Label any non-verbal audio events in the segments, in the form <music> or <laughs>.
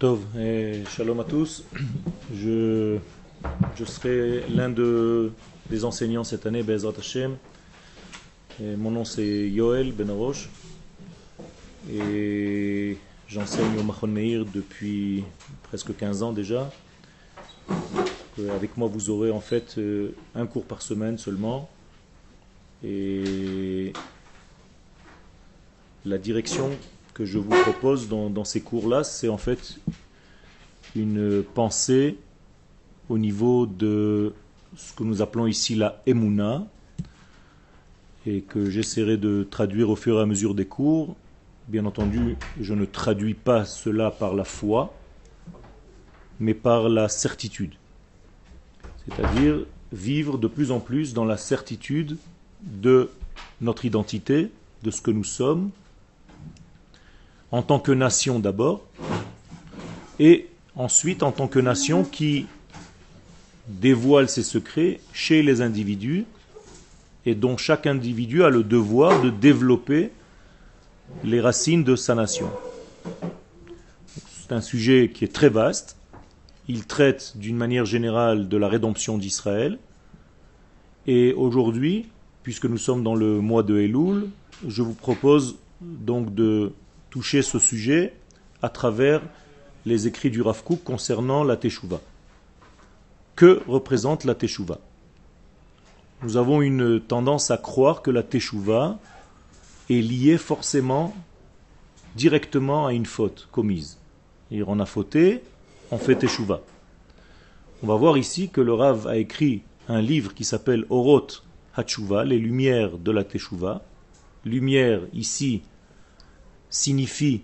Tov, et shalom à tous. Je, je serai l'un de, des enseignants cette année, Bezrat Hashem. Mon nom c'est Yoel Benarosh. Et j'enseigne au Mahon Meir depuis presque 15 ans déjà. Avec moi, vous aurez en fait euh, un cours par semaine seulement. Et la direction que je vous propose dans, ces cours-là, c'est en fait une pensée au niveau de ce que nous appelons ici la Emouna, et que j'essaierai de traduire au fur et à mesure des cours. Bien entendu, je ne traduis pas cela par la foi, mais par la certitude. C'est-à-dire vivre de plus en plus dans la certitude de notre identité, de ce que nous sommes, en tant que nation d'abord, et ensuite en tant que nation qui dévoile ses secrets chez les individus et dont chaque individu a le devoir de développer les racines de sa nation. C'est un sujet qui est très vaste. Il traite d'une manière générale de la rédemption d'Israël. Et aujourd'hui, puisque nous sommes dans le mois de Elul, je vous propose donc de toucher ce sujet à travers les écrits du Rav concernant la Teshuvah. Que représente la Teshuvah? Nous avons une tendance à croire que la Teshuvah est liée forcément directement à une faute commise. On a fauté, on fait Teshuvah. On va voir ici que le Rav a écrit un livre qui s'appelle Oroth Hatshuva, les lumières de la Teshuvah. Lumière ici signifie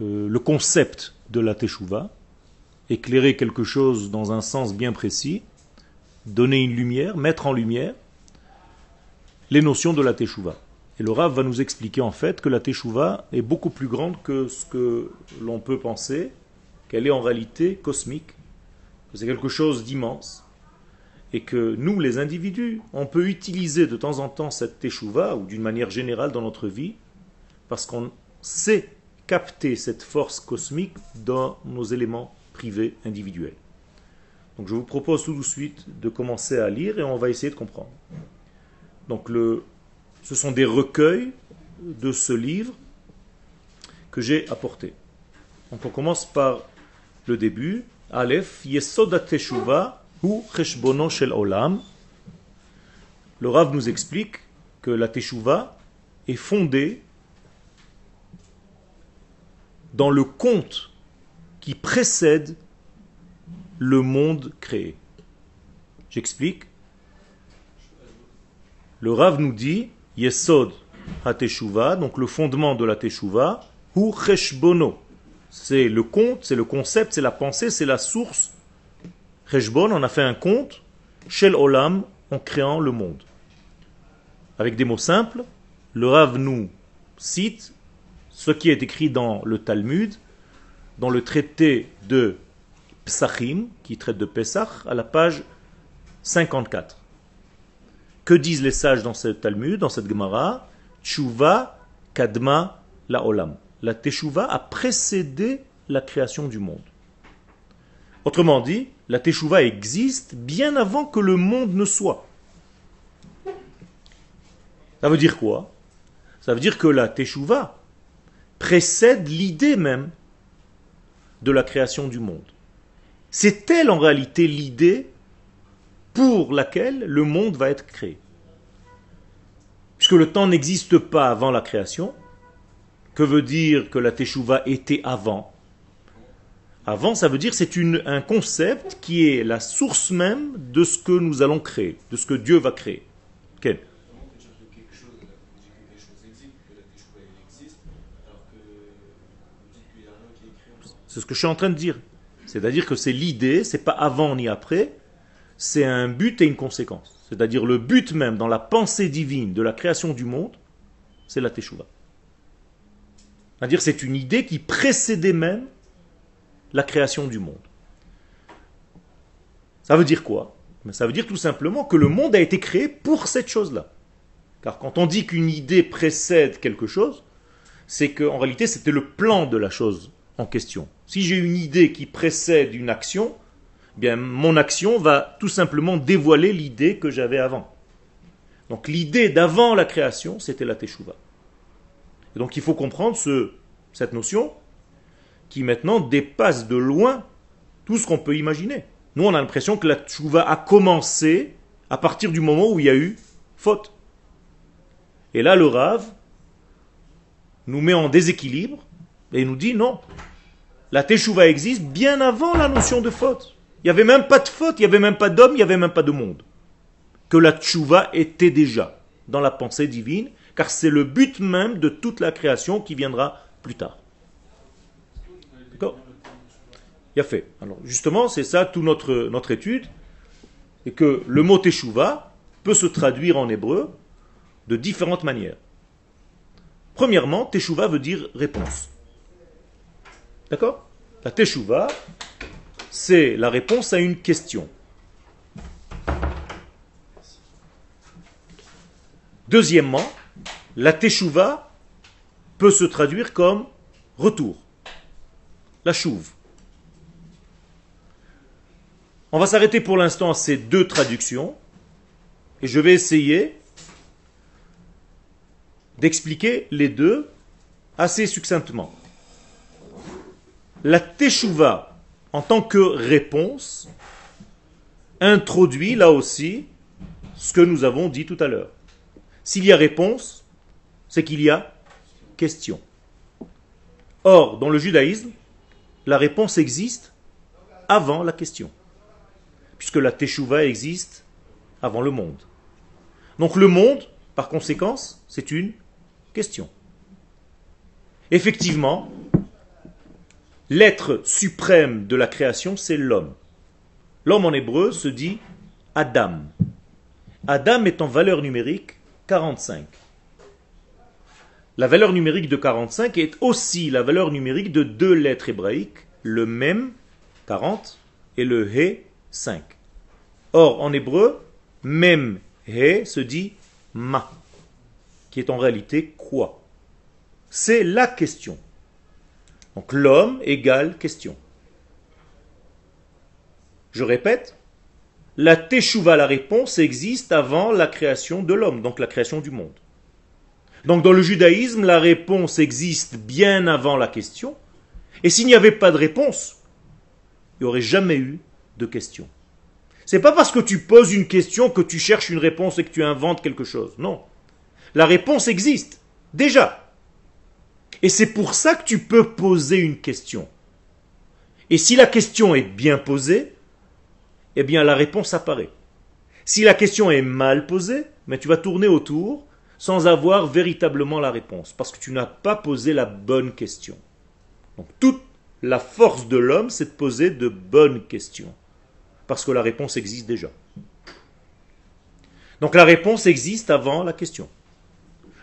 euh, le concept de la teshuva, éclairer quelque chose dans un sens bien précis, donner une lumière, mettre en lumière les notions de la teshuva. Et le Rav va nous expliquer en fait que la teshuva est beaucoup plus grande que ce que l'on peut penser, qu'elle est en réalité cosmique, que c'est quelque chose d'immense, et que nous, les individus, on peut utiliser de temps en temps cette teshuva, ou d'une manière générale dans notre vie, parce qu'on sait capter cette force cosmique dans nos éléments privés individuels. Donc je vous propose tout de suite de commencer à lire et on va essayer de comprendre. Donc le, ce sont des recueils de ce livre que j'ai apporté. Donc on commence par le début. Aleph, Yesoda Teshuva, ou Cheshbono Shel Olam. Le Rav nous explique que la Teshuva est fondée dans le conte qui précède le monde créé. J'explique. Le Rav nous dit Yesod HaTeshuva, donc le fondement de la Teshuva, ou Cheshbono. C'est le conte, c'est le concept, c'est la pensée, c'est la source. Cheshbon, on a fait un conte, Shel Olam, en créant le monde. Avec des mots simples, le Rav nous cite ce qui est écrit dans le Talmud, dans le traité de Psachim, qui traite de Pesach, à la page 54. Que disent les sages dans ce Talmud, dans cette Gemara? Tshuva kadma la olam. La Teshuva a précédé la création du monde. Autrement dit, la Teshuva existe bien avant que le monde ne soit. Ça veut dire quoi? Ça veut dire que la Teshuva précède l'idée même de la création du monde. C'est elle en réalité l'idée pour laquelle le monde va être créé. Puisque le temps n'existe pas avant la création, que veut dire que la Teshuvah était avant? Avant, ça veut dire c'est un concept qui est la source même de ce que nous allons créer, de ce que Dieu va créer. C'est ce que je suis en train de dire. C'est-à-dire que c'est l'idée, c'est pas avant ni après, c'est un but et une conséquence. C'est-à-dire le but même dans la pensée divine de la création du monde, c'est la teshuva. C'est-à-dire c'est une idée qui précédait même la création du monde. Ça veut dire quoi? Ça veut dire tout simplement que le monde a été créé pour cette chose-là. Car quand on dit qu'une idée précède quelque chose, c'est qu'en réalité c'était le plan de la chose en question. Si j'ai une idée qui précède une action, eh bien mon action va tout simplement dévoiler l'idée que j'avais avant. Donc l'idée d'avant la création, c'était la teshuva. Donc il faut comprendre ce, cette notion qui maintenant dépasse de loin tout ce qu'on peut imaginer. Nous, on a l'impression que la teshuva a commencé à partir du moment où il y a eu faute. Et là, le Rav nous met en déséquilibre et nous dit non. La teshuva existe bien avant la notion de faute. Il n'y avait même pas de faute, il n'y avait même pas d'homme, il n'y avait même pas de monde. Que la teshuva était déjà dans la pensée divine, car c'est le but même de toute la création qui viendra plus tard. D'accord? Il a fait. Alors justement, c'est ça toute notre, étude, et que le mot teshuva peut se traduire en hébreu de différentes manières. Premièrement, teshuva veut dire réponse. D'accord? La teshuva, c'est la réponse à une question. Deuxièmement, la teshuva peut se traduire comme retour. La chouve. On va s'arrêter pour l'instant à ces deux traductions et je vais essayer d'expliquer les deux assez succinctement. La teshuva, en tant que réponse, introduit là aussi ce que nous avons dit tout à l'heure. S'il y a réponse, c'est qu'il y a question. Or, dans le judaïsme, la réponse existe avant la question, puisque la teshuva existe avant le monde. Donc le monde, par conséquence, c'est une question. Effectivement, l'être suprême de la création, c'est l'homme. L'homme en hébreu se dit Adam. Adam est en valeur numérique 45. La valeur numérique de 45 est aussi la valeur numérique de deux lettres hébraïques, le même 40 et le he 5. Or, en hébreu, même he se dit ma, qui est en réalité quoi C'est la question. Donc l'homme égale question. Je répète, la teshuva, la réponse, existe avant la création de l'homme, donc la création du monde. Donc dans le judaïsme, la réponse existe bien avant la question, et s'il n'y avait pas de réponse, il n'y aurait jamais eu de question. C'est pas parce que tu poses une question que tu cherches une réponse et que tu inventes quelque chose. Non. La réponse existe, déjà. Et c'est pour ça que tu peux poser une question. Et si la question est bien posée, eh bien la réponse apparaît. Si la question est mal posée, mais tu vas tourner autour sans avoir véritablement la réponse, parce que tu n'as pas posé la bonne question. Donc toute la force de l'homme, c'est de poser de bonnes questions parce que la réponse existe déjà. Donc la réponse existe avant la question.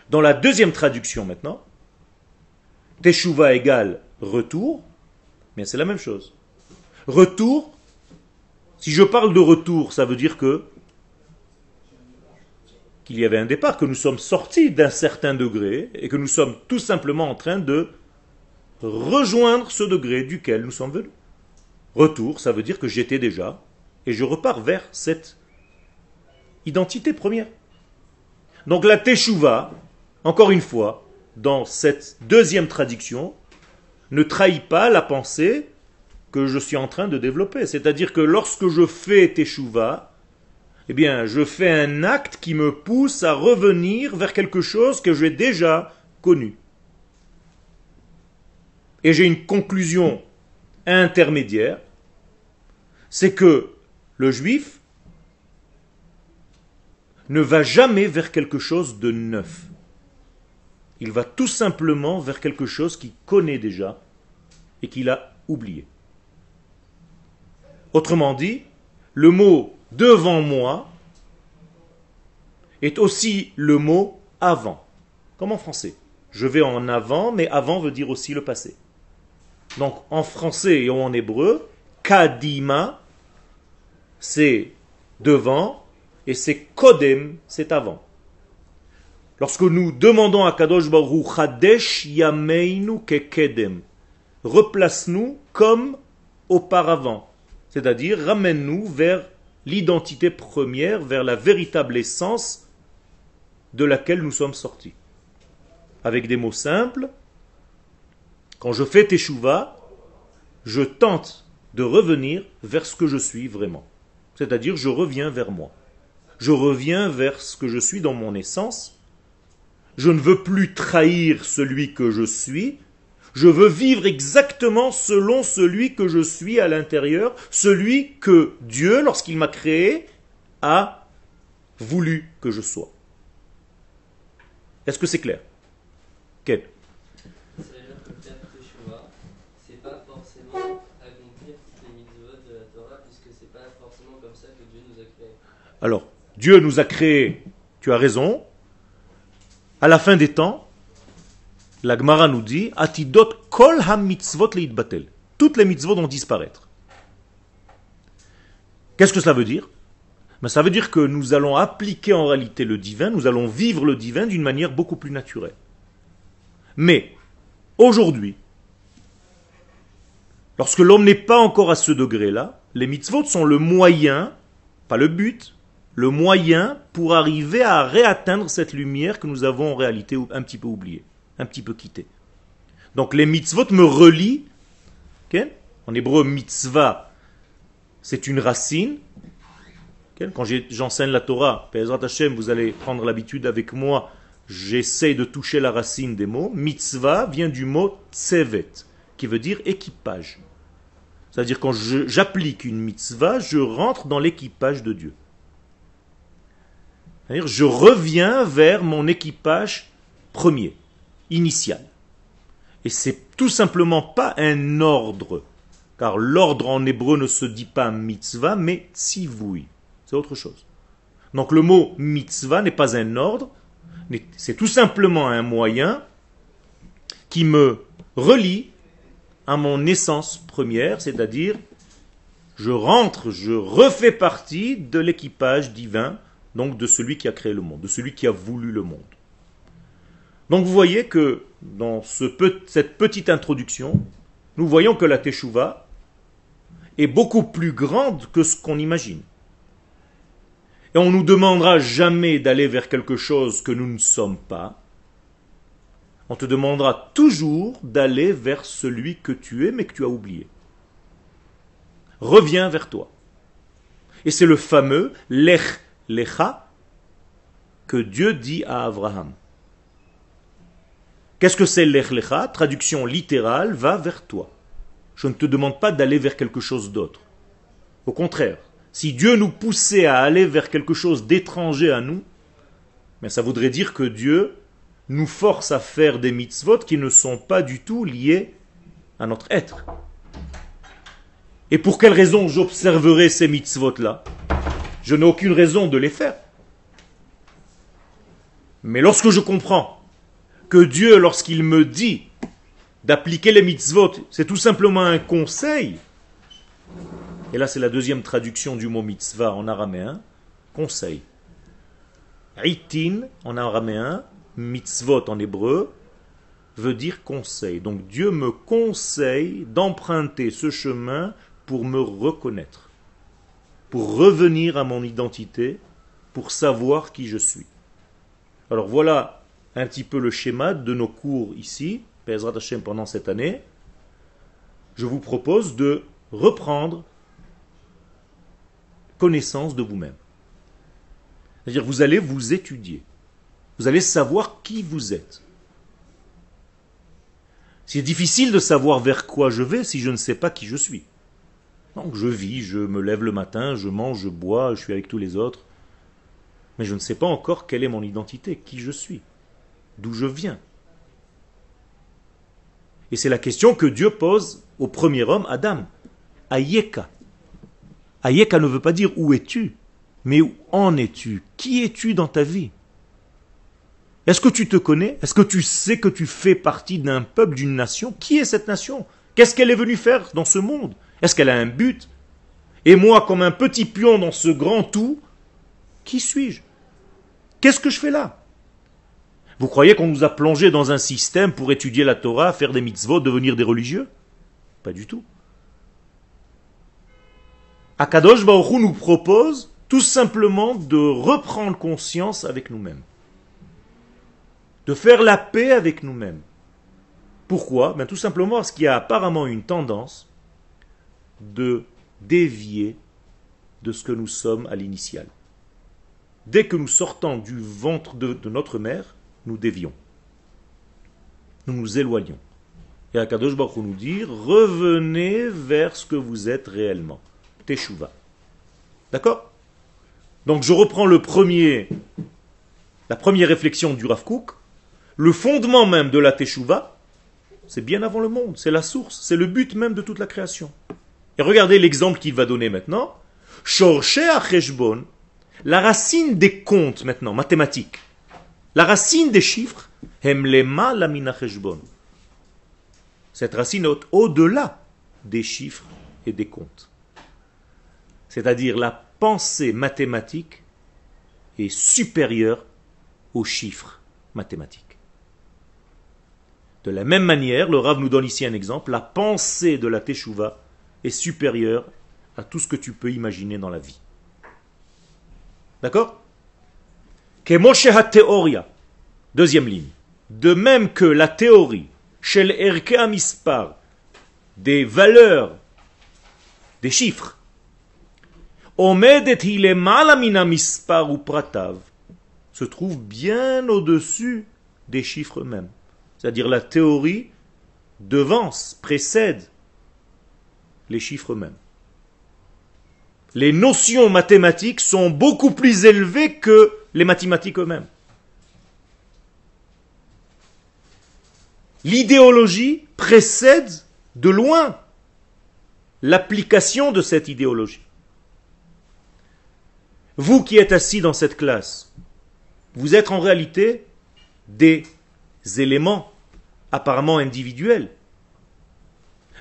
Dans la deuxième traduction maintenant, Teshuva égale retour, mais c'est la même chose. Retour, si je parle de retour, ça veut dire que qu'il y avait un départ, que nous sommes sortis d'un certain degré et que nous sommes tout simplement en train de rejoindre ce degré duquel nous sommes venus. Retour, ça veut dire que j'étais déjà et je repars vers cette identité première. Donc la Teshuvah, encore une fois, dans cette deuxième traduction, ne trahit pas la pensée que je suis en train de développer. C'est-à-dire que lorsque je fais Teshuvah, eh bien, je fais un acte qui me pousse à revenir vers quelque chose que j'ai déjà connu. Et j'ai une conclusion intermédiaire, c'est que le juif ne va jamais vers quelque chose de neuf. Il va tout simplement vers quelque chose qu'il connaît déjà et qu'il a oublié. Autrement dit, le mot devant moi est aussi le mot avant, comme en français. Je vais en avant, mais avant veut dire aussi le passé. Donc en français et en hébreu, kadima c'est devant, et c'est kodem, c'est avant. Lorsque nous demandons à Kadosh Baruch Chadesh Yameinu Kekedem, replace-nous comme auparavant. C'est-à-dire, ramène-nous vers l'identité première, vers la véritable essence de laquelle nous sommes sortis. Avec des mots simples, quand je fais teshuva, je tente de revenir vers ce que je suis vraiment. C'est-à-dire, je reviens vers moi. Je reviens vers ce que je suis dans mon essence. Je ne veux plus trahir celui que je suis. Je veux vivre exactement selon celui que je suis à l'intérieur, celui que Dieu, lorsqu'il m'a créé, a voulu que je sois. Est-ce que c'est clair? Quel Alors, Dieu nous a créé, tu as raison, à la fin des temps, la Gemara nous dit, Atidot kol ha-mitzvot batel. Toutes les mitzvot vont disparaître. Qu'est-ce que cela veut dire? Ben, Ça veut dire que nous allons appliquer en réalité le divin, nous allons vivre le divin d'une manière beaucoup plus naturelle. Mais, aujourd'hui, lorsque l'homme n'est pas encore à ce degré-là, les mitzvot sont le moyen, pas le but, le moyen pour arriver à réatteindre cette lumière que nous avons en réalité un petit peu oubliée, un petit peu quittée. Donc les mitzvot me relient. En hébreu, mitzvah, c'est une racine. Quand j'enseigne la Torah, vous allez prendre l'habitude avec moi, j'essaie de toucher la racine des mots. Mitzvah vient du mot tsevet, qui veut dire équipage. C'est-à-dire quand j'applique une mitzvah, je rentre dans l'équipage de Dieu. C'est-à-dire, je reviens vers mon équipage premier, initial. Et c'est tout simplement pas un ordre, car l'ordre en hébreu ne se dit pas mitzvah, mais tzivui. C'est autre chose. Donc le mot mitzvah n'est pas un ordre, c'est tout simplement un moyen qui me relie à mon essence première, c'est-à-dire je rentre, je refais partie de l'équipage divin donc de celui qui a créé le monde, de celui qui a voulu le monde. Donc vous voyez que dans cette petite introduction, nous voyons que la Teshuvah est beaucoup plus grande que ce qu'on imagine. Et on ne nous demandera jamais d'aller vers quelque chose que nous ne sommes pas. On te demandera toujours d'aller vers celui que tu es mais que tu as oublié. Reviens vers toi. Et c'est le fameux lech Lecha que Dieu dit à Abraham. Qu'est-ce que c'est l'Ech Lecha? Traduction littérale, va vers toi. Je ne te demande pas d'aller vers quelque chose d'autre. Au contraire, si Dieu nous poussait à aller vers quelque chose d'étranger à nous, mais ça voudrait dire que Dieu nous force à faire des mitzvot qui ne sont pas du tout liés à notre être. Et pour quelle raison j'observerai ces mitzvot-là? Je n'ai aucune raison de les faire. Mais lorsque je comprends que Dieu, lorsqu'il me dit d'appliquer les mitzvot, c'est tout simplement un conseil, et là c'est la deuxième traduction du mot mitzvah en araméen, conseil. Itin en araméen, mitzvot en hébreu, veut dire conseil. Donc Dieu me conseille d'emprunter ce chemin pour me reconnaître pour revenir à mon identité, pour savoir qui je suis. Alors voilà un petit peu le schéma de nos cours ici, Bezrat Hashem pendant cette année. Je vous propose de reprendre connaissance de vous-même. C'est-à-dire vous allez vous étudier. Vous allez savoir qui vous êtes. C'est difficile de savoir vers quoi je vais si je ne sais pas qui je suis. Donc je vis, je me lève le matin, je mange, je bois, je suis avec tous les autres. Mais je ne sais pas encore quelle est mon identité, qui je suis, d'où je viens. Et c'est la question que Dieu pose au premier homme, Adam. Ayeka. Ayeka ne veut pas dire où es-tu, mais où en es-tu Qui es-tu dans ta vie Est-ce que tu te connais? Est-ce que tu sais que tu fais partie d'un peuple, d'une nation? Qui est cette nation? Qu'est-ce qu'elle est venue faire dans ce monde? Est-ce qu'elle a un but? Et moi, comme un petit pion dans ce grand tout, qui suis-je? Qu'est-ce que je fais là? Vous croyez qu'on nous a plongé dans un système pour étudier la Torah, faire des mitzvot, devenir des religieux? Pas du tout. Akadosh Baruch Hu nous propose tout simplement de reprendre conscience avec nous-mêmes. De faire la paix avec nous-mêmes. Pourquoi? Ben Tout simplement parce qu'il y a apparemment une tendance de dévier de ce que nous sommes à l'initial. Dès que nous sortons du ventre de, notre mère, nous dévions. Nous nous éloignons. Et Akadosh Baruch nous dit revenez vers ce que vous êtes réellement. Teshuva. D'accord? Donc je reprends le premier, la première réflexion du Rav. Le fondement même de la Teshuva, c'est bien avant le monde, c'est la source, c'est le but même de toute la création. Et regardez l'exemple qu'il va donner maintenant. la racine des comptes maintenant, mathématiques, la racine des chiffres, cette racine est au-delà des chiffres et des comptes. C'est-à-dire la pensée mathématique est supérieure aux chiffres mathématiques. De la même manière, le Rav nous donne ici un exemple, la pensée de la Teshuvah est supérieure à tout ce que tu peux imaginer dans la vie. D'accord? Deuxième ligne. De même que la théorie, chez l'erke amispar, des valeurs, des chiffres, mispar se trouve bien au-dessus des chiffres mêmes. C'est-à-dire la théorie devance, précède les chiffres mêmes. Les notions mathématiques sont beaucoup plus élevées que les mathématiques eux-mêmes. L'idéologie précède de loin l'application de cette idéologie. Vous qui êtes assis dans cette classe, vous êtes en réalité des éléments apparemment individuels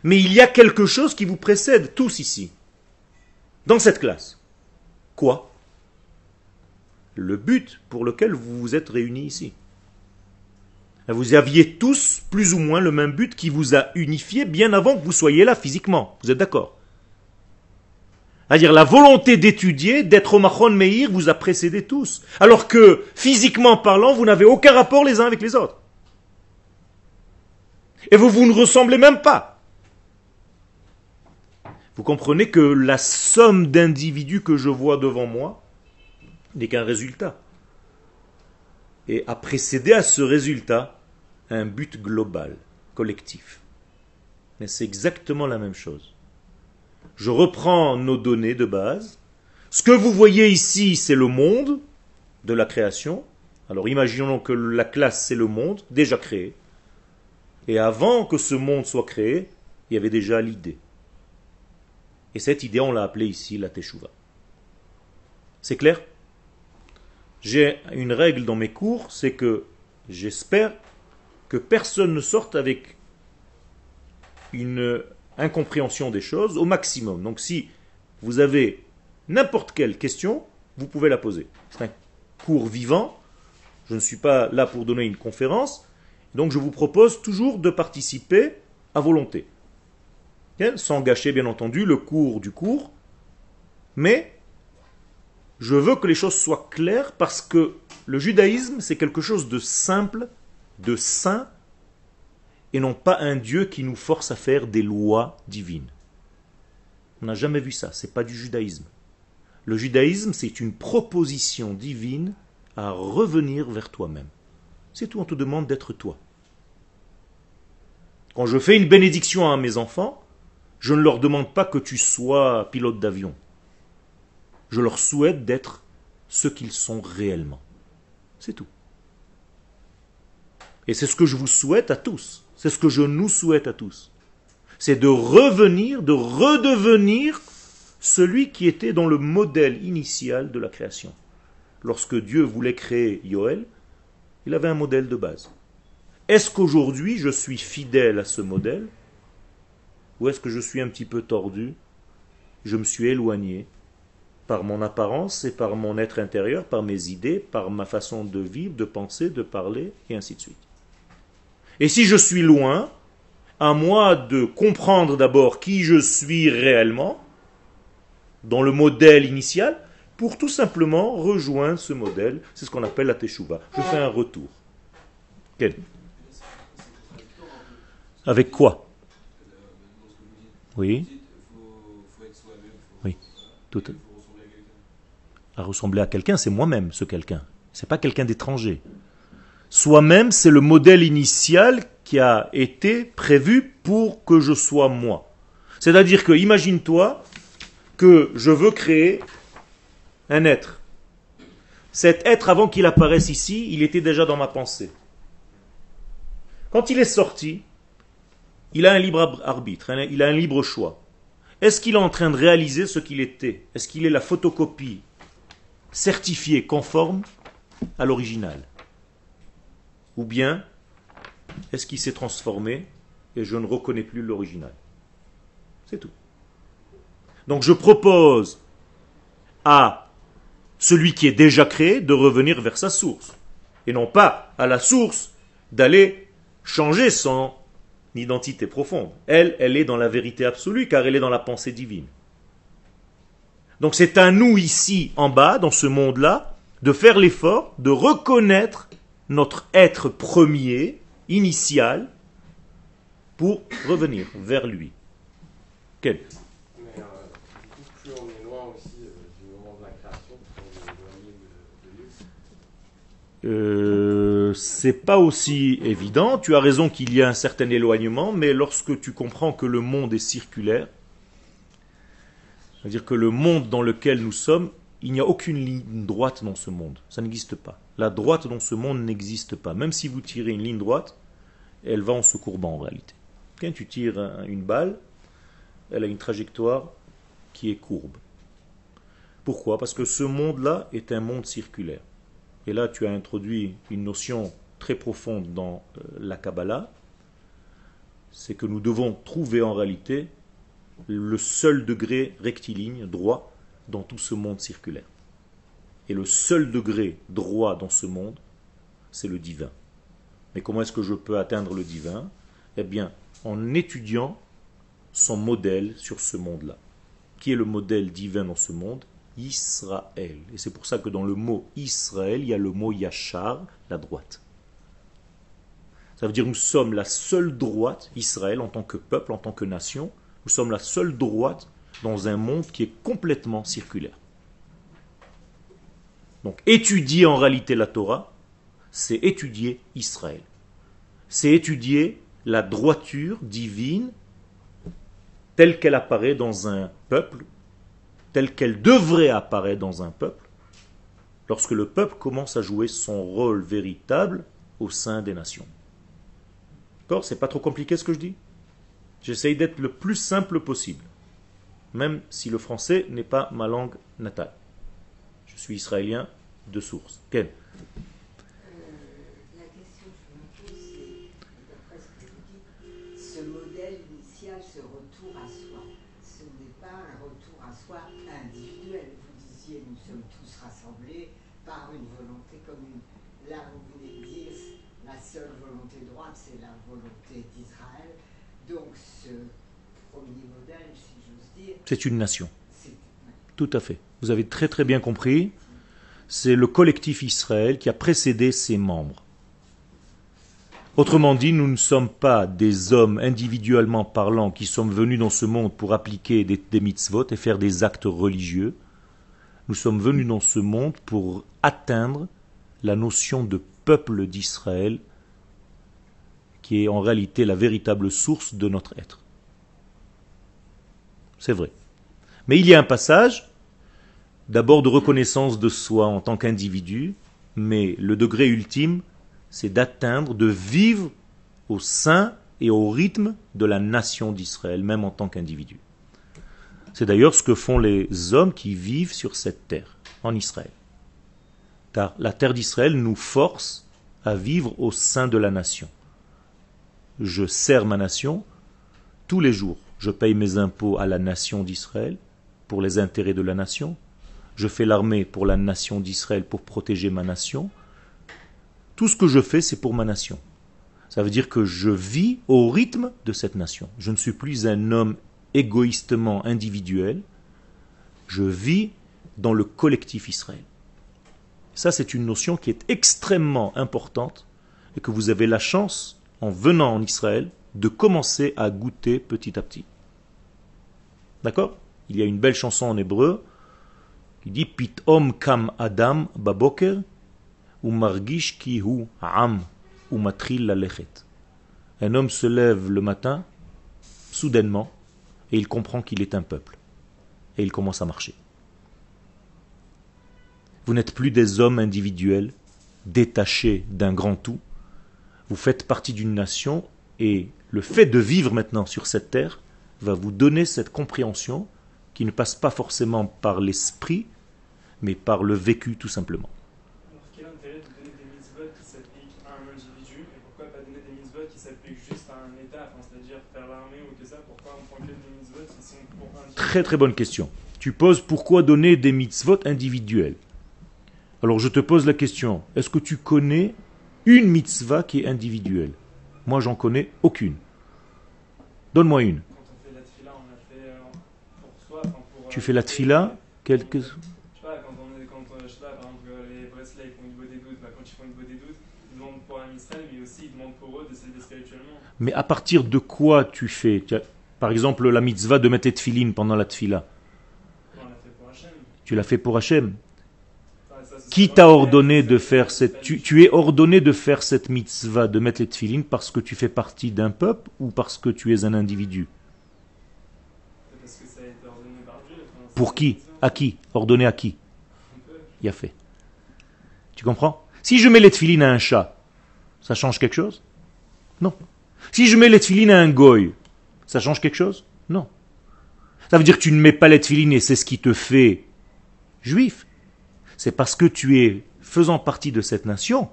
mais il y a quelque chose qui vous précède tous ici, dans cette classe. Quoi? Le but pour lequel vous vous êtes réunis ici. Vous aviez tous plus ou moins le même but qui vous a unifié bien avant que vous soyez là physiquement. Vous êtes d'accord? C'est-à-dire la volonté d'étudier, d'être au Mahon Meir vous a précédé tous. Alors que physiquement parlant, vous n'avez aucun rapport les uns avec les autres. Et vous, vous ne ressemblez même pas. Vous comprenez que la somme d'individus que je vois devant moi n'est qu'un résultat. Et a précédé à ce résultat un but global, collectif. Mais c'est exactement la même chose. Je reprends nos données de base. Ce que vous voyez ici, c'est le monde de la création. Alors imaginons que la classe, c'est le monde déjà créé. Et avant que ce monde soit créé, il y avait déjà l'idée. Et cette idée, on l'a appelée ici la Teshuvah. C'est clair? J'ai une règle dans mes cours, c'est que j'espère que personne ne sorte avec une incompréhension des choses au maximum. Donc si vous avez n'importe quelle question, vous pouvez la poser. C'est un cours vivant. Je ne suis pas là pour donner une conférence. Donc je vous propose toujours de participer à volonté sans gâcher bien entendu le cours du cours, mais je veux que les choses soient claires parce que le judaïsme, c'est quelque chose de simple, de saint, et non pas un Dieu qui nous force à faire des lois divines. On n'a jamais vu ça, c'est pas du judaïsme. Le judaïsme, c'est une proposition divine à revenir vers toi-même. C'est tout, on te demande d'être toi. Quand je fais une bénédiction à mes enfants, je ne leur demande pas que tu sois pilote d'avion. Je leur souhaite d'être ce qu'ils sont réellement. C'est tout. Et c'est ce que je vous souhaite à tous. C'est ce que je nous souhaite à tous. C'est de revenir, de redevenir celui qui était dans le modèle initial de la création. Lorsque Dieu voulait créer Yoel, il avait un modèle de base. Est-ce qu'aujourd'hui je suis fidèle à ce modèle? Ou est-ce que je suis un petit peu tordu? Je me suis éloigné par mon apparence et par mon être intérieur, par mes idées, par ma façon de vivre, de penser, de parler, et ainsi de suite. Et si je suis loin, à moi de comprendre d'abord qui je suis réellement, dans le modèle initial, pour tout simplement rejoindre ce modèle. C'est ce qu'on appelle la teshuva. Je fais un retour. Quel? Avec quoi? Oui. Oui. Tout à ressembler à quelqu'un, c'est moi-même ce quelqu'un. C'est pas quelqu'un d'étranger. Soi-même, c'est le modèle initial qui a été prévu pour que je sois moi. C'est-à-dire que, imagine-toi que je veux créer un être. Cet être, avant qu'il apparaisse ici, il était déjà dans ma pensée. Quand il est sorti, il a un libre arbitre, il a un libre choix. Est-ce qu'il est en train de réaliser ce qu'il était? Est-ce qu'il est la photocopie certifiée, conforme à l'original? Ou bien est-ce qu'il s'est transformé et je ne reconnais plus l'original? C'est tout. Donc je propose à celui qui est déjà créé de revenir vers sa source. Et non pas à la source d'aller changer son identité profonde. Elle, elle est dans la vérité absolue car elle est dans la pensée divine. Donc c'est à nous ici, en bas, dans ce monde-là, de faire l'effort de reconnaître notre être premier, initial, pour revenir vers lui. Quel Euh, c'est pas aussi évident. Tu as raison qu'il y a un certain éloignement, mais lorsque tu comprends que le monde est circulaire, c'est-à-dire que le monde dans lequel nous sommes, il n'y a aucune ligne droite dans ce monde. Ça n'existe pas. La droite dans ce monde n'existe pas. Même si vous tirez une ligne droite, elle va en se courbant en réalité. Quand tu tires une balle, elle a une trajectoire qui est courbe. Pourquoi? Parce que ce monde-là est un monde circulaire. Et là, tu as introduit une notion très profonde dans euh, la Kabbalah, c'est que nous devons trouver en réalité le seul degré rectiligne, droit, dans tout ce monde circulaire. Et le seul degré droit dans ce monde, c'est le divin. Mais comment est-ce que je peux atteindre le divin? Eh bien, en étudiant son modèle sur ce monde-là. Qui est le modèle divin dans ce monde? Israël. Et c'est pour ça que dans le mot Israël, il y a le mot Yachar, la droite. Ça veut dire nous sommes la seule droite, Israël en tant que peuple, en tant que nation, nous sommes la seule droite dans un monde qui est complètement circulaire. Donc étudier en réalité la Torah, c'est étudier Israël. C'est étudier la droiture divine telle qu'elle apparaît dans un peuple telle qu'elle devrait apparaître dans un peuple, lorsque le peuple commence à jouer son rôle véritable au sein des nations. D'accord? C'est pas trop compliqué ce que je dis? J'essaye d'être le plus simple possible, même si le français n'est pas ma langue natale. Je suis israélien de source. Ken? C'est une nation. Tout à fait. Vous avez très très bien compris. C'est le collectif Israël qui a précédé ses membres. Autrement dit, nous ne sommes pas des hommes individuellement parlant qui sommes venus dans ce monde pour appliquer des, des mitzvot et faire des actes religieux. Nous sommes venus dans ce monde pour atteindre la notion de peuple d'Israël, qui est en réalité la véritable source de notre être. C'est vrai. Mais il y a un passage, d'abord de reconnaissance de soi en tant qu'individu, mais le degré ultime, c'est d'atteindre, de vivre au sein et au rythme de la nation d'Israël, même en tant qu'individu. C'est d'ailleurs ce que font les hommes qui vivent sur cette terre, en Israël. Car la terre d'Israël nous force à vivre au sein de la nation. Je sers ma nation tous les jours. Je paye mes impôts à la nation d'Israël pour les intérêts de la nation. Je fais l'armée pour la nation d'Israël pour protéger ma nation. Tout ce que je fais, c'est pour ma nation. Ça veut dire que je vis au rythme de cette nation. Je ne suis plus un homme égoïstement individuel, je vis dans le collectif Israël. Ça, c'est une notion qui est extrêmement importante et que vous avez la chance, en venant en Israël, de commencer à goûter petit à petit. D'accord? Il y a une belle chanson en hébreu qui dit Pitom kam Adam baboker ou margish ki hu ou matril lechet. Un homme se lève le matin, soudainement, et il comprend qu'il est un peuple. Et il commence à marcher. Vous n'êtes plus des hommes individuels, détachés d'un grand tout. Vous faites partie d'une nation et le fait de vivre maintenant sur cette terre va vous donner cette compréhension qui ne passe pas forcément par l'esprit, mais par le vécu tout simplement. Alors, quel intérêt de donner des mitzvot qui s'appliquent à un individu et pourquoi pas donner des mitzvot qui s'appliquent juste à un État, enfin, c'est-à-dire faire l'armée ou que ça Pourquoi on prend que des mitzvot qui sont pour un individu? Très très bonne question. Tu poses pourquoi donner des mitzvot individuels? Alors je te pose la question, est-ce que tu connais une mitzvah qui est individuelle? Moi j'en connais aucune. Donne-moi une. Quand on fait la tfila, on la fait euh, pour soi, enfin, pour, Tu fais la tfila Quelque... Je sais pas, quand on est, quand, je sais pas, par exemple, les Bresley font une des doutes, bah, quand ils font une des doutes, ils demandent pour un Israël, mais aussi ils demandent pour eux de s'élever spirituellement. Mais à partir de quoi tu fais? Par exemple la mitzvah de mettre les tfilines pendant la tfila. On l'a fait pour Hachem. Tu l'as fait pour Hachem. Qui t'a ordonné de faire cette... Tu, tu es ordonné de faire cette mitzvah, de mettre les tfilines parce que tu fais partie d'un peuple ou parce que tu es un individu C'est parce que ça a été ordonné par Dieu. enfin, c'est Pour qui. À qui Ordonné à qui. Il a fait. Tu comprends Si je mets les à un chat, ça change quelque chose Non. Si je mets les à un goy, ça change quelque chose Non. Ça veut dire que tu ne mets pas les et c'est ce qui te fait juif. C'est parce que tu es faisant partie de cette nation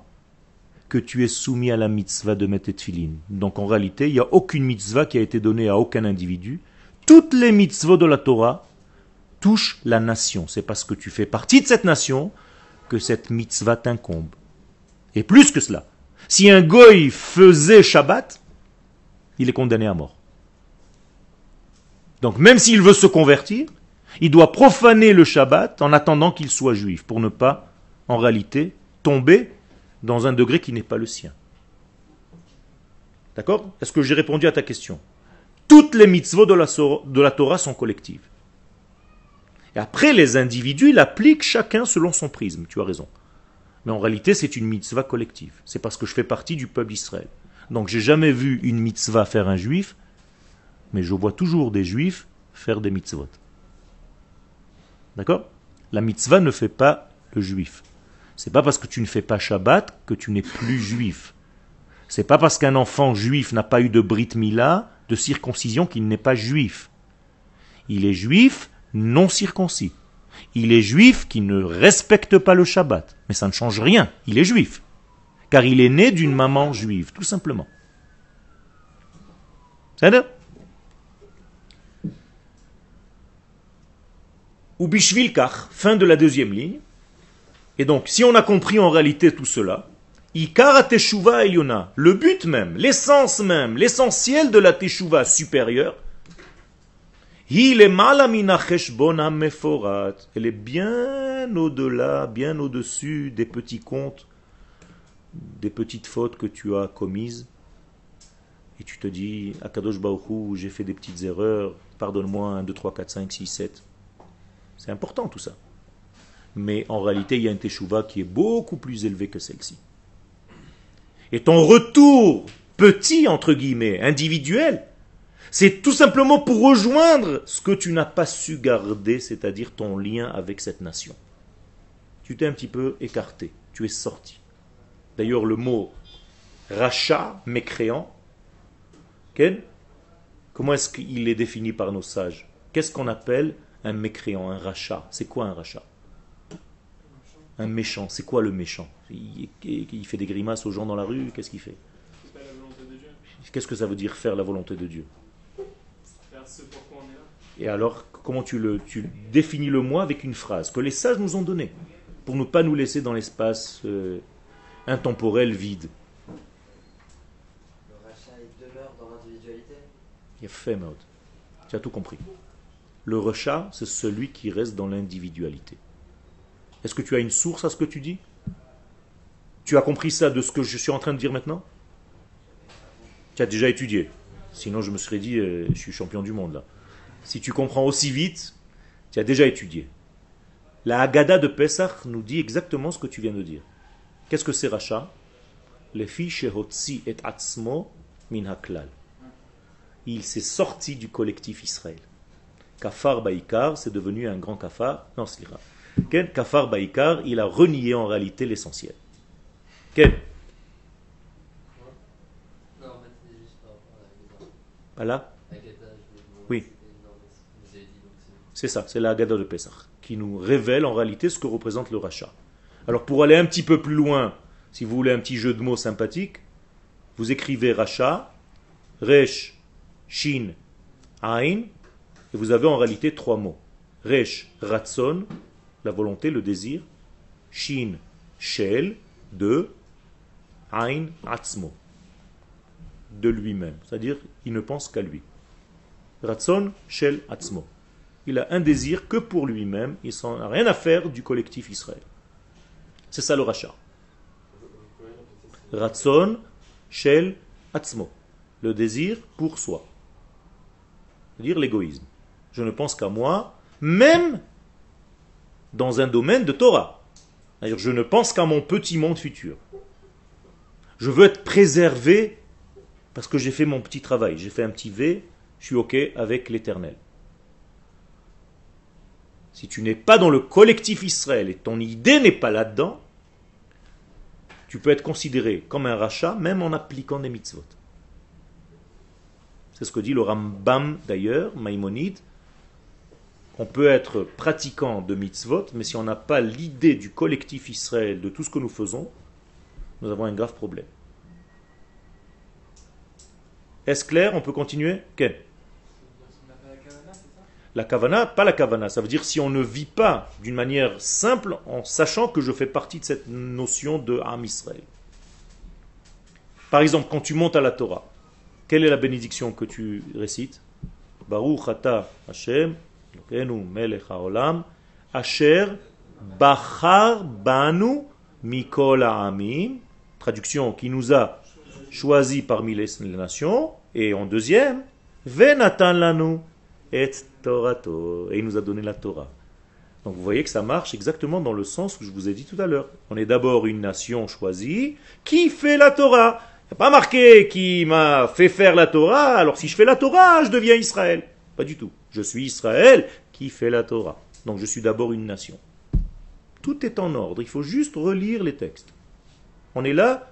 que tu es soumis à la mitzvah de mettre les tfilines. Donc en réalité, il n'y a aucune mitzvah qui a été donnée à aucun individu. Toutes les mitzvahs de la Torah touchent la nation. C'est parce que tu fais partie de cette nation que cette mitzvah t'incombe. Et plus que cela, si un goy faisait Shabbat, il est condamné à mort. Donc même s'il veut se convertir, il doit profaner le Shabbat en attendant qu'il soit juif, pour ne pas, en réalité, tomber dans un degré qui n'est pas le sien. D'accord? Est-ce que j'ai répondu à ta question? Toutes les mitzvot de la Torah sont collectives. Et après, les individus l'appliquent chacun selon son prisme, tu as raison. Mais en réalité, c'est une mitzvah collective. C'est parce que je fais partie du peuple d'Israël. Donc j'ai jamais vu une mitzvah faire un juif, mais je vois toujours des juifs faire des mitzvot. D'accord? La mitzvah ne fait pas le juif. C'est pas parce que tu ne fais pas Shabbat que tu n'es plus juif. C'est pas parce qu'un enfant juif n'a pas eu de brit mila, de circoncision, qu'il n'est pas juif. Il est juif non circoncis. Il est juif qui ne respecte pas le Shabbat. Mais ça ne change rien. Il est juif. Car il est né d'une maman juive, tout simplement. C'est Ou bishvilkach, fin de la deuxième ligne. Et donc, si on a compris en réalité tout cela, Ikara Teshuva Yona, le but même, l'essence même, l'essentiel de la Teshuva supérieure, il est malamina cheshbona meforat. Elle est bien au-delà, bien au-dessus des petits comptes, des petites fautes que tu as commises. Et tu te dis, Akadosh Baruch j'ai fait des petites erreurs, pardonne-moi, 1, 2, 3, 4, 5, 6, 7. C'est important tout ça. Mais en réalité, il y a une teshuva qui est beaucoup plus élevée que celle-ci. Et ton retour petit, entre guillemets, individuel, c'est tout simplement pour rejoindre ce que tu n'as pas su garder, c'est-à-dire ton lien avec cette nation. Tu t'es un petit peu écarté, tu es sorti. D'ailleurs, le mot rachat, mécréant, Ken, comment est-ce qu'il est défini par nos sages? Qu'est-ce qu'on appelle un mécréant, un rachat? C'est quoi un rachat? Un méchant, c'est quoi le méchant? Il, fait des grimaces aux gens dans la rue, qu'est-ce qu'il fait? Qu'est-ce que ça veut dire faire la volonté de Dieu? Faire ce pourquoi on est là. Et alors, comment tu le tu définis le moi avec une phrase que les sages nous ont donnée pour ne pas nous laisser dans l'espace euh, intemporel vide Il fait Tu as tout compris. Le recha, c'est celui qui reste dans l'individualité. Est-ce que tu as une source à ce que tu dis? Tu as compris ça de ce que je suis en train de dire maintenant? Tu as déjà étudié? Sinon, je me serais dit, euh, je suis champion du monde là. Si tu comprends aussi vite, tu as déjà étudié. La Haggadah de Pesach nous dit exactement ce que tu viens de dire. Qu'est-ce que c'est Racha? Le et atzmo min haklal. Il s'est sorti du collectif Israël. Kafar Baïkar, c'est devenu un grand kafar. Non, c'est Ken Kafar Baïkar, il a renié en réalité l'essentiel. Voilà Oui. C'est ça, c'est la Haggadah de Pesach, qui nous révèle en réalité ce que représente le rachat. Alors pour aller un petit peu plus loin, si vous voulez un petit jeu de mots sympathique, vous écrivez rachat, resh, shin, ain, et vous avez en réalité trois mots. Resh, ratson, la volonté, le désir, shin, shel, de, ain, atzmo, de lui-même. C'est-à-dire, il ne pense qu'à lui. Ratson, shel, atzmo il a un désir que pour lui-même, il s'en a rien à faire du collectif Israël. C'est ça le rachat. Ratson, Shel, Atzmo. Le désir pour soi. C'est-à-dire l'égoïsme. Je ne pense qu'à moi, même dans un domaine de Torah. C'est-à-dire je ne pense qu'à mon petit monde futur. Je veux être préservé parce que j'ai fait mon petit travail. J'ai fait un petit V, je suis OK avec l'éternel. Si tu n'es pas dans le collectif Israël et ton idée n'est pas là-dedans, tu peux être considéré comme un rachat même en appliquant des mitzvot. C'est ce que dit le Rambam d'ailleurs, Maïmonide. On peut être pratiquant de mitzvot, mais si on n'a pas l'idée du collectif Israël, de tout ce que nous faisons, nous avons un grave problème. Est-ce clair? On peut continuer? Ken la kavana, pas la kavana. Ça veut dire si on ne vit pas d'une manière simple en sachant que je fais partie de cette notion de Ham Israël. Par exemple, quand tu montes à la Torah, quelle est la bénédiction que tu récites? Baruch ata Hashem, melech haolam, asher bachar banu mikol ha'amim, traduction qui nous a choisi parmi les nations, et en deuxième, venatan lanu, et Torato. Et il nous a donné la Torah. Donc vous voyez que ça marche exactement dans le sens que je vous ai dit tout à l'heure. On est d'abord une nation choisie qui fait la Torah. Il n'y a pas marqué qui m'a fait faire la Torah, alors si je fais la Torah, je deviens Israël. Pas du tout. Je suis Israël qui fait la Torah. Donc je suis d'abord une nation. Tout est en ordre, il faut juste relire les textes. On est là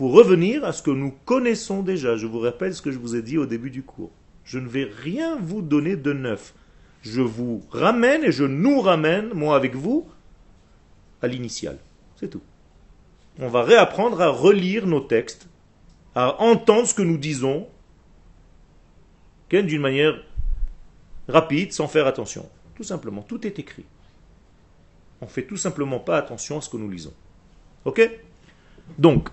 pour revenir à ce que nous connaissons déjà. Je vous rappelle ce que je vous ai dit au début du cours. Je ne vais rien vous donner de neuf. Je vous ramène et je nous ramène, moi avec vous, à l'initial. C'est tout. On va réapprendre à relire nos textes, à entendre ce que nous disons, d'une manière rapide, sans faire attention. Tout simplement, tout est écrit. On fait tout simplement pas attention à ce que nous lisons. Ok? Donc,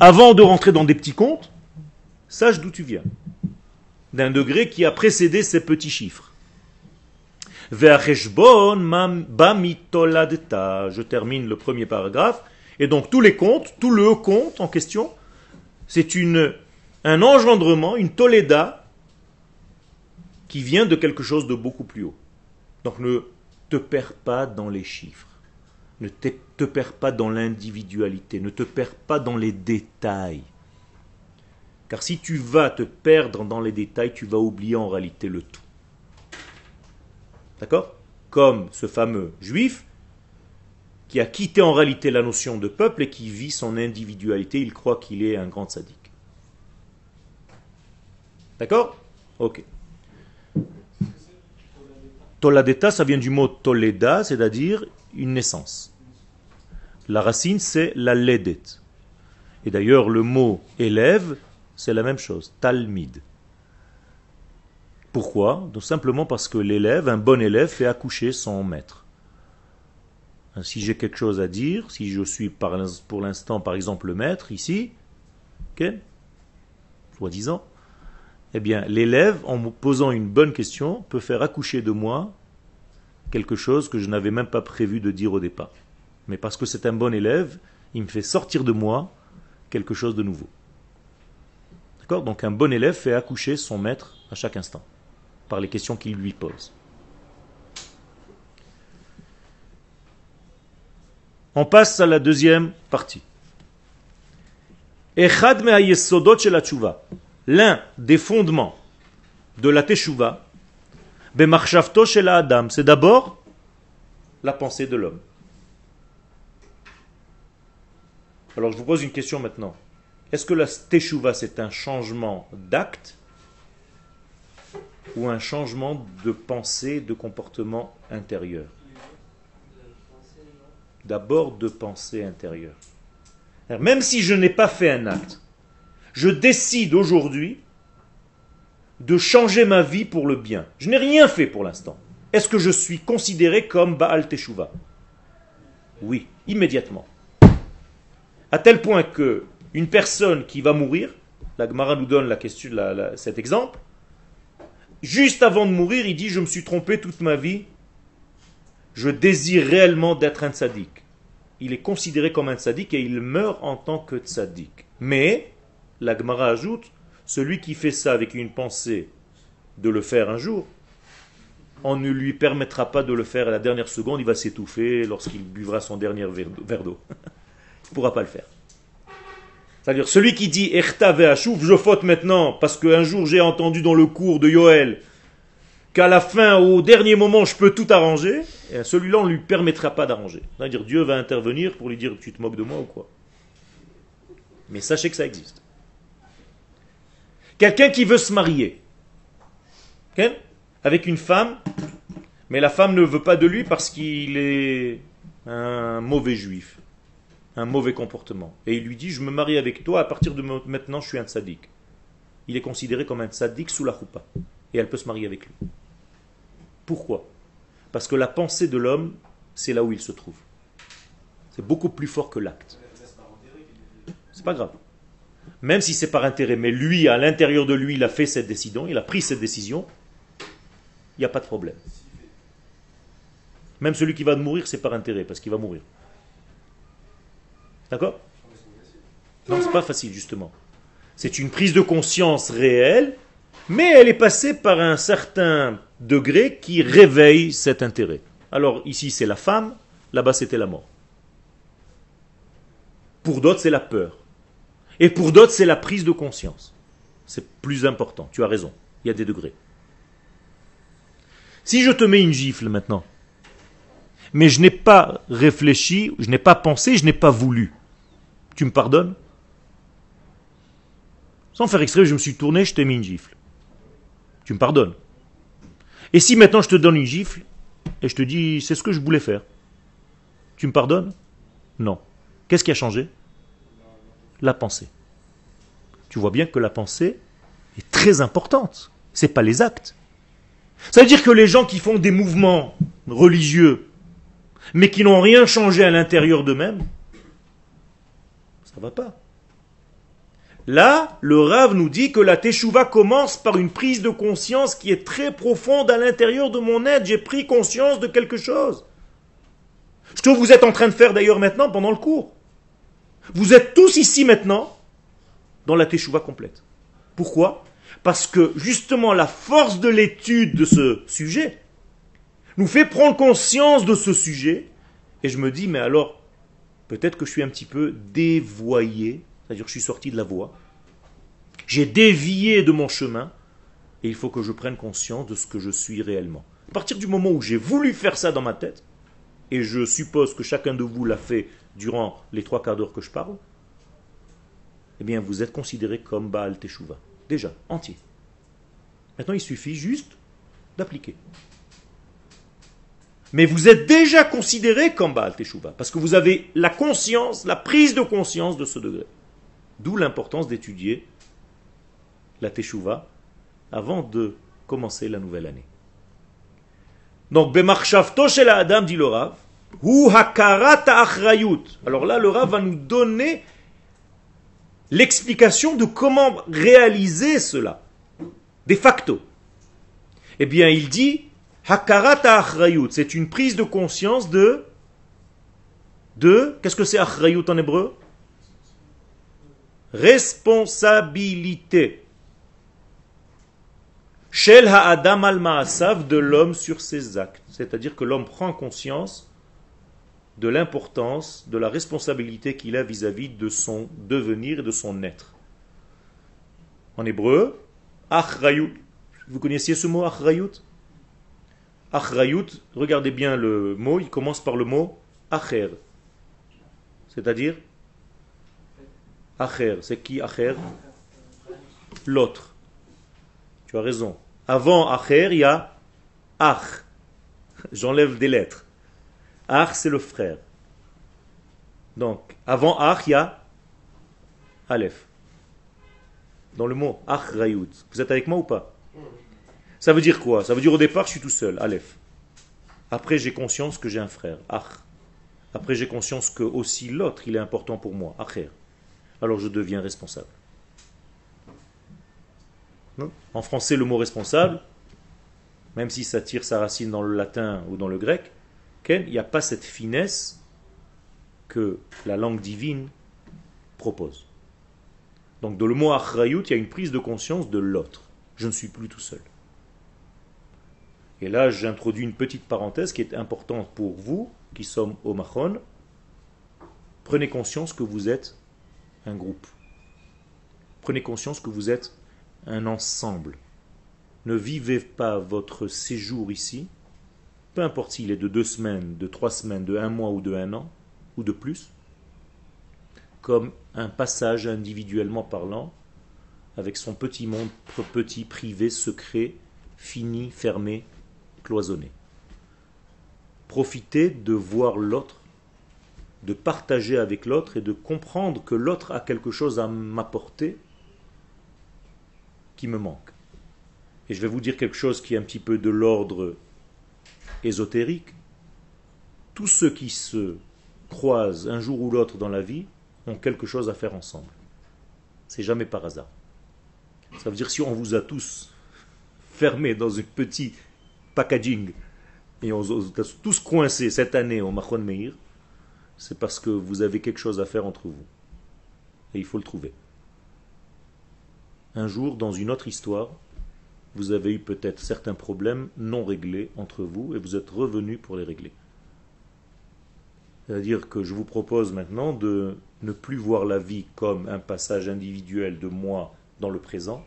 avant de rentrer dans des petits contes, sache d'où tu viens d'un degré qui a précédé ces petits chiffres. Je termine le premier paragraphe. Et donc tous les comptes, tout le compte en question, c'est une, un engendrement, une toleda qui vient de quelque chose de beaucoup plus haut. Donc ne te perds pas dans les chiffres. Ne te, perds pas dans l'individualité. Ne te perds pas dans les détails. Car si tu vas te perdre dans les détails, tu vas oublier en réalité le tout. D'accord? Comme ce fameux juif qui a quitté en réalité la notion de peuple et qui vit son individualité, il croit qu'il est un grand sadique. D'accord? Ok. Toladeta, ça vient du mot toleda, c'est-à-dire une naissance. La racine, c'est la ledet. Et d'ailleurs, le mot élève c'est la même chose, talmid. Pourquoi? Tout simplement parce que l'élève, un bon élève, fait accoucher son maître. Si j'ai quelque chose à dire, si je suis pour l'instant par exemple le maître ici, soi-disant, eh bien, l'élève, en me posant une bonne question, peut faire accoucher de moi quelque chose que je n'avais même pas prévu de dire au départ. Mais parce que c'est un bon élève, il me fait sortir de moi quelque chose de nouveau. D'accord? Donc un bon élève fait accoucher son maître à chaque instant, par les questions qu'il lui pose. On passe à la deuxième partie. L'un des fondements de la teshuva, c'est d'abord la pensée de l'homme. Alors je vous pose une question maintenant. Est-ce que la teshuva c'est un changement d'acte ou un changement de pensée, de comportement intérieur? D'abord de pensée intérieure. Même si je n'ai pas fait un acte, je décide aujourd'hui de changer ma vie pour le bien. Je n'ai rien fait pour l'instant. Est-ce que je suis considéré comme Baal Teshuvah? Oui, immédiatement. À tel point que une personne qui va mourir, la Gemara nous donne la question, cet exemple, juste avant de mourir, il dit Je me suis trompé toute ma vie, je désire réellement d'être un tzaddik. Il est considéré comme un tzaddik et il meurt en tant que tzaddik. Mais la Gemara ajoute, celui qui fait ça avec une pensée de le faire un jour, on ne lui permettra pas de le faire à la dernière seconde, il va s'étouffer lorsqu'il buvra son dernier verre d'eau. <laughs> ne pourra pas le faire. C'est-à-dire, celui qui dit Echta je faute maintenant parce qu'un jour j'ai entendu dans le cours de Yoel qu'à la fin, au dernier moment, je peux tout arranger, celui-là, on ne lui permettra pas d'arranger. C'est-à-dire, Dieu va intervenir pour lui dire Tu te moques de moi ou quoi? Mais sachez que ça existe. Quelqu'un qui veut se marier avec une femme, mais la femme ne veut pas de lui parce qu'il est un mauvais juif, un mauvais comportement. Et il lui dit, je me marie avec toi, à partir de maintenant je suis un tzaddik. Il est considéré comme un tzaddik sous la choupa. Et elle peut se marier avec lui. Pourquoi? Parce que la pensée de l'homme, c'est là où il se trouve. C'est beaucoup plus fort que l'acte. C'est pas grave même si c'est par intérêt, mais lui, à l'intérieur de lui, il a fait cette décision, il a pris cette décision, il n'y a pas de problème. Même celui qui va mourir, c'est par intérêt, parce qu'il va mourir. D'accord? Non, c'est pas facile, justement. C'est une prise de conscience réelle, mais elle est passée par un certain degré qui réveille cet intérêt. Alors ici, c'est la femme, là-bas, c'était la mort. Pour d'autres, c'est la peur. Et pour d'autres, c'est la prise de conscience. C'est plus important, tu as raison, il y a des degrés. Si je te mets une gifle maintenant, mais je n'ai pas réfléchi, je n'ai pas pensé, je n'ai pas voulu, tu me pardonnes? Sans faire exprès, je me suis tourné, je t'ai mis une gifle. Tu me pardonnes? Et si maintenant je te donne une gifle et je te dis c'est ce que je voulais faire, tu me pardonnes? Non. Qu'est-ce qui a changé? La pensée. Tu vois bien que la pensée est très importante. Ce n'est pas les actes. Ça veut dire que les gens qui font des mouvements religieux, mais qui n'ont rien changé à l'intérieur d'eux-mêmes, ça ne va pas. Là, le Rav nous dit que la Teshuvah commence par une prise de conscience qui est très profonde à l'intérieur de mon être. J'ai pris conscience de quelque chose. Ce que vous êtes en train de faire d'ailleurs maintenant pendant le cours. Vous êtes tous ici maintenant dans la teshuva complète. Pourquoi? Parce que justement la force de l'étude de ce sujet nous fait prendre conscience de ce sujet et je me dis mais alors peut-être que je suis un petit peu dévoyé, c'est-à-dire que je suis sorti de la voie. J'ai dévié de mon chemin et il faut que je prenne conscience de ce que je suis réellement. À partir du moment où j'ai voulu faire ça dans ma tête, et je suppose que chacun de vous l'a fait durant les trois quarts d'heure que je parle, eh bien vous êtes considéré comme Baal Teshuvah. Déjà, entier. Maintenant, il suffit juste d'appliquer. Mais vous êtes déjà considéré comme Baal Teshuvah, parce que vous avez la conscience, la prise de conscience de ce degré. D'où l'importance d'étudier la Teshuvah avant de commencer la nouvelle année. Donc, Bemarchavto chez la Adam, dit le Rav, alors là, le Rav va nous donner l'explication de comment réaliser cela. de facto. Eh bien, il dit Hakarata achrayut, c'est une prise de conscience de. de. Qu'est-ce que c'est achrayut en hébreu? Responsabilité. Shel ha'adam al ma'asav de l'homme sur ses actes. C'est-à-dire que l'homme prend conscience de l'importance, de la responsabilité qu'il a vis-à-vis de son devenir et de son être. En hébreu, achrayut. Vous connaissiez ce mot achrayut? Achrayut, regardez bien le mot, il commence par le mot acher. C'est-à-dire Acher, c'est qui acher? L'autre. Tu as raison. Avant acher, il y a ach. J'enlève des lettres. Ach, c'est le frère. Donc, avant ach, il y a aleph. Dans le mot achrayut. Vous êtes avec moi ou pas? Ça veut dire quoi? Ça veut dire au départ, je suis tout seul, Aleph. Après, j'ai conscience que j'ai un frère, Ach. Après, j'ai conscience que aussi l'autre, il est important pour moi, Acher. Alors je deviens responsable. en français, le mot responsable, même si ça tire sa racine dans le latin ou dans le grec, il n'y a pas cette finesse que la langue divine propose. Donc, dans le mot achrayut, il y a une prise de conscience de l'autre. Je ne suis plus tout seul. Et là, j'introduis une petite parenthèse qui est importante pour vous, qui sommes au Mahon. Prenez conscience que vous êtes un groupe. Prenez conscience que vous êtes un ensemble. Ne vivez pas votre séjour ici, peu importe s'il est de deux semaines, de trois semaines, de un mois ou de un an, ou de plus, comme un passage individuellement parlant, avec son petit monde petit, privé, secret, fini, fermé, cloisonné. Profitez de voir l'autre, de partager avec l'autre et de comprendre que l'autre a quelque chose à m'apporter qui me manque. Et je vais vous dire quelque chose qui est un petit peu de l'ordre ésotérique. Tous ceux qui se croisent un jour ou l'autre dans la vie ont quelque chose à faire ensemble. C'est jamais par hasard. Ça veut dire si on vous a tous fermés dans un petit packaging et on a tous coincés cette année au Machon Meir, c'est parce que vous avez quelque chose à faire entre vous. Et il faut le trouver. Un jour, dans une autre histoire, vous avez eu peut-être certains problèmes non réglés entre vous et vous êtes revenu pour les régler. C'est-à-dire que je vous propose maintenant de ne plus voir la vie comme un passage individuel de moi dans le présent,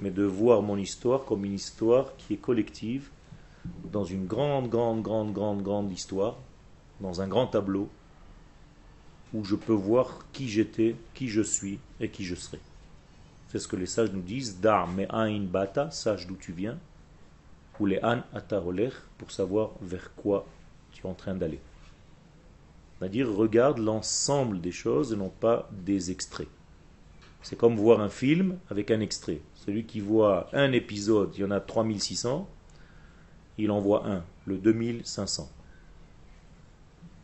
mais de voir mon histoire comme une histoire qui est collective dans une grande, grande, grande, grande, grande histoire, dans un grand tableau, où je peux voir qui j'étais, qui je suis et qui je serai. C'est ce que les sages nous disent, Dar me'ain bata, sache d'où tu viens, ou les an atarolech, pour savoir vers quoi tu es en train d'aller. C'est-à-dire, regarde l'ensemble des choses et non pas des extraits. C'est comme voir un film avec un extrait. Celui qui voit un épisode, il y en a 3600, il envoie un, le 2500.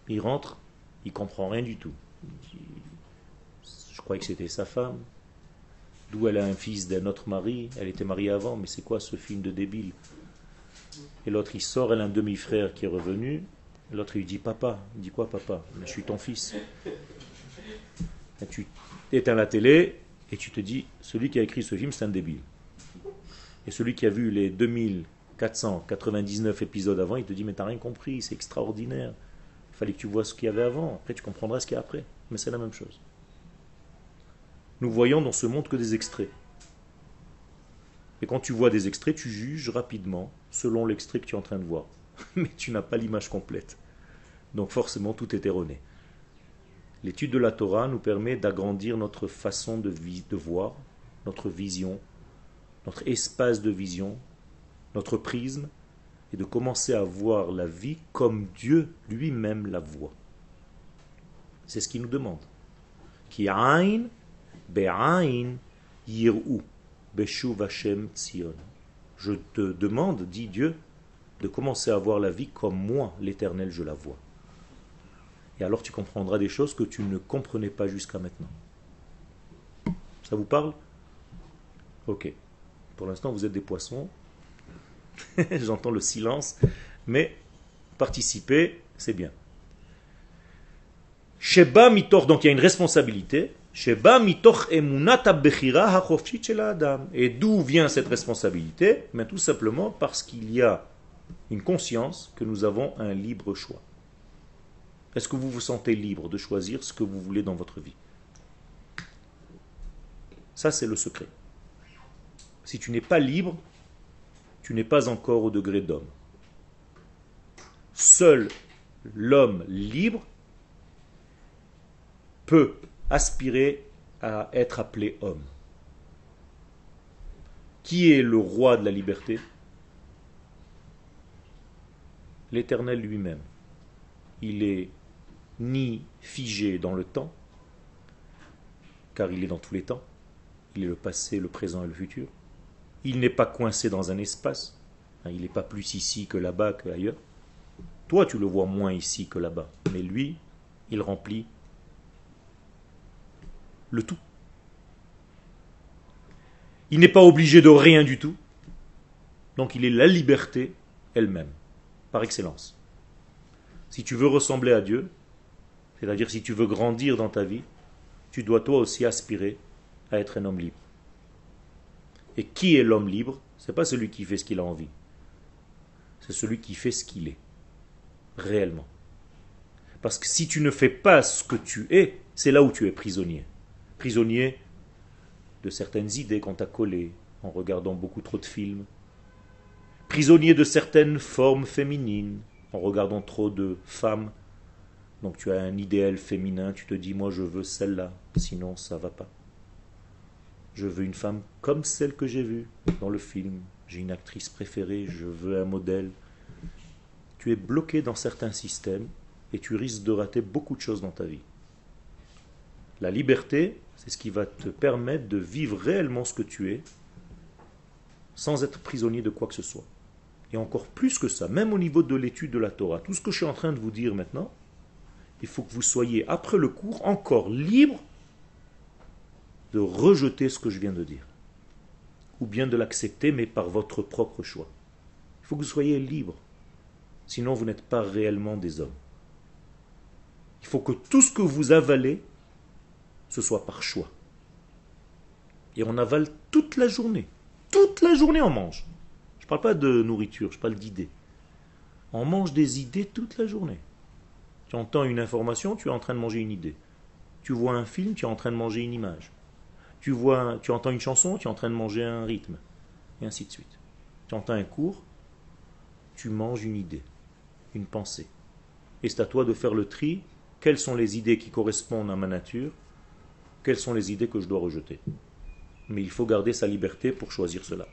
Il rentre, il comprend rien du tout. Je croyais que c'était sa femme. D'où elle a un fils d'un autre mari. Elle était mariée avant, mais c'est quoi ce film de débile? Et l'autre, il sort, elle a un demi-frère qui est revenu. L'autre, il dit Papa. Il dit quoi, papa? Je suis ton fils. Tu éteins la télé et tu te dis Celui qui a écrit ce film, c'est un débile. Et celui qui a vu les 2000 499 épisodes avant, il te dit mais t'as rien compris, c'est extraordinaire. Il fallait que tu vois ce qu'il y avait avant, après tu comprendras ce qu'il y a après. Mais c'est la même chose. Nous voyons dans ce monde que des extraits. Et quand tu vois des extraits, tu juges rapidement selon l'extrait que tu es en train de voir. <laughs> Mais tu n'as pas l'image complète. Donc forcément, tout est erroné. L'étude de la Torah nous permet d'agrandir notre façon de, de voir, notre vision, notre espace de vision, notre prisme, et de commencer à voir la vie comme Dieu lui-même la voit. C'est ce qu'il nous demande. Ain be'ain yir'u beshuv Hashem tzion. Je te demande, dit Dieu, de commencer à voir la vie comme moi, l'Éternel, je la vois. Et alors tu comprendras des choses que tu ne comprenais pas jusqu'à maintenant. Ça vous parle? Ok. Pour l'instant, vous êtes des poissons. <laughs> J'entends le silence. Mais participer, c'est bien. Sheba mitor, donc il y a une responsabilité. Sheba mitor emunata bechira. Et d'où vient cette responsabilité? Mais Tout simplement parce qu'il y a une conscience que nous avons un libre choix. Est-ce que vous vous sentez libre de choisir ce que vous voulez dans votre vie? Ça, c'est le secret. Si tu n'es pas libre, tu n'es pas encore au degré d'homme. Seul l'homme libre peut aspirer à être appelé homme. Qui est le roi de la liberté? L'Éternel lui-même. Il est ni figé dans le temps, car il est dans tous les temps. Il est le passé, le présent et le futur. Il n'est pas coincé dans un espace. Hein, il n'est pas plus ici que là-bas qu'ailleurs. Toi, tu le vois moins ici que là-bas. Mais lui, il remplit le tout. Il n'est pas obligé de rien du tout. Donc il est la liberté elle-même, par excellence. Si tu veux ressembler à Dieu, c'est-à-dire si tu veux grandir dans ta vie, tu dois toi aussi aspirer à être un homme libre. Et qui est l'homme libre? Ce n'est pas celui qui fait ce qu'il a envie. C'est celui qui fait ce qu'il est. Réellement. Parce que si tu ne fais pas ce que tu es, c'est là où tu es prisonnier. Prisonnier de certaines idées qu'on t'a collées en regardant beaucoup trop de films. Prisonnier de certaines formes féminines en regardant trop de femmes donc tu as un idéal féminin, tu te dis moi je veux celle-là, sinon ça va pas. Je veux une femme comme celle que j'ai vue dans le film. J'ai une actrice préférée, je veux un modèle. Tu es bloqué dans certains systèmes et tu risques de rater beaucoup de choses dans ta vie. La liberté, c'est ce qui va te permettre de vivre réellement ce que tu es sans être prisonnier de quoi que ce soit. Et encore plus que ça, même au niveau de l'étude de la Torah, tout ce que je suis en train de vous dire maintenant, il faut que vous soyez, après le cours, encore libre de rejeter ce que je viens de dire. Ou bien de l'accepter, mais par votre propre choix. Il faut que vous soyez libre. Sinon, vous n'êtes pas réellement des hommes. Il faut que tout ce que vous avalez, ce soit par choix. Et on avale toute la journée. Toute la journée, on mange. Je ne parle pas de nourriture, je parle d'idées. On mange des idées toute la journée. Tu entends une information, tu es en train de manger une idée. Tu vois un film, tu es en train de manger une image. Tu, vois, tu entends une chanson, tu es en train de manger un rythme. Et ainsi de suite. Tu entends un cours, tu manges une idée, une pensée. Et c'est à toi de faire le tri. Quelles sont les idées qui correspondent à ma nature? Quelles sont les idées que je dois rejeter? Mais il faut garder sa liberté pour choisir cela.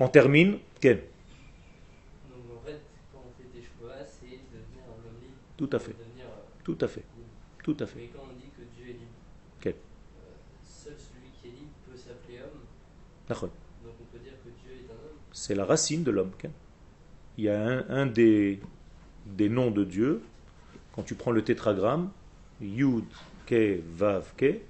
On termine. Quel Tout à fait. Tout à fait. Tout à fait. Mais quand on dit que Dieu est libre, euh, seul celui qui est libre peut s'appeler homme. D'accord. Donc on peut dire que Dieu est un homme. C'est la racine de l'homme. Il y a un, des, des noms de Dieu, quand tu prends le tétragramme, Yud, Ke, Vav, Ke,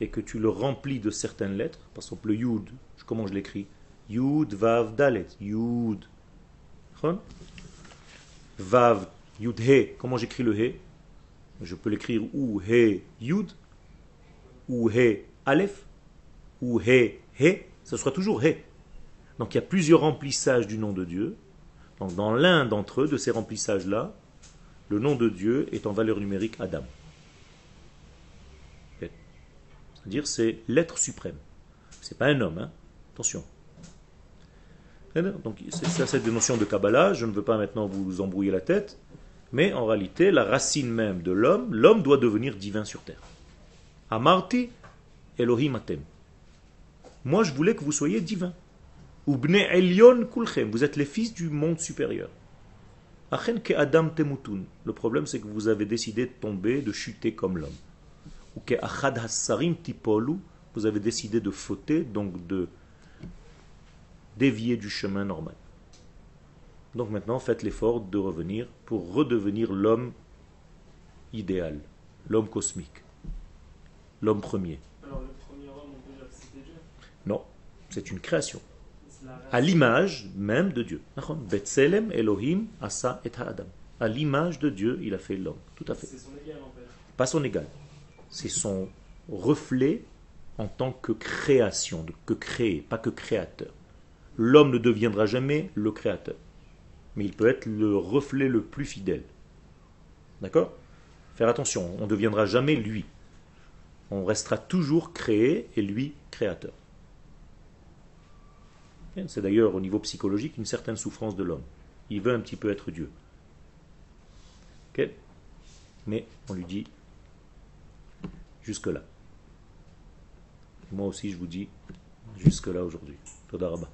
et que tu le remplis de certaines lettres, par exemple le Yud, comment je l'écris? Yud, Vav, Dalet, Yud. Vav, Yud He, comment j'écris le He? Je peux l'écrire ou He Yud, ou He Aleph, ou He He, ce sera toujours He. Donc il y a plusieurs remplissages du nom de Dieu. Donc dans l'un d'entre eux, de ces remplissages-là, le nom de Dieu est en valeur numérique Adam. C'est-à-dire c'est l'être suprême. C'est pas un homme, hein attention. Donc c'est ça, des notions de Kabbalah. Je ne veux pas maintenant vous embrouiller la tête. Mais en réalité, la racine même de l'homme, l'homme doit devenir divin sur terre. Amarti Elohim atem. Moi, je voulais que vous soyez divin. Ubne Elion kulchem. Vous êtes les fils du monde supérieur. Adam temutun. Le problème, c'est que vous avez décidé de tomber, de chuter comme l'homme. Ou achad. Vous avez décidé de fauter, donc de dévier du chemin normal. Donc maintenant, faites l'effort de revenir pour redevenir l'homme idéal, l'homme cosmique, l'homme premier le premier homme, on peut dire que c'était Dieu Non, C'est une création. À l'image même de Dieu. Betselem Elohim asa et Adam. À l'image de Dieu, il a fait l'homme. Tout à fait. C'est son égal en fait. Pas son égal. C'est son reflet en tant que création, que créer, pas que créateur. L'homme ne deviendra jamais le créateur. Mais il peut être le reflet le plus fidèle. D'accord? Faire attention, on ne deviendra jamais lui. On restera toujours créé et lui créateur. C'est d'ailleurs au niveau psychologique une certaine souffrance de l'homme. Il veut un petit peu être Dieu. Mais on lui dit jusque-là. Moi aussi, je vous dis jusque-là aujourd'hui. Todarabah.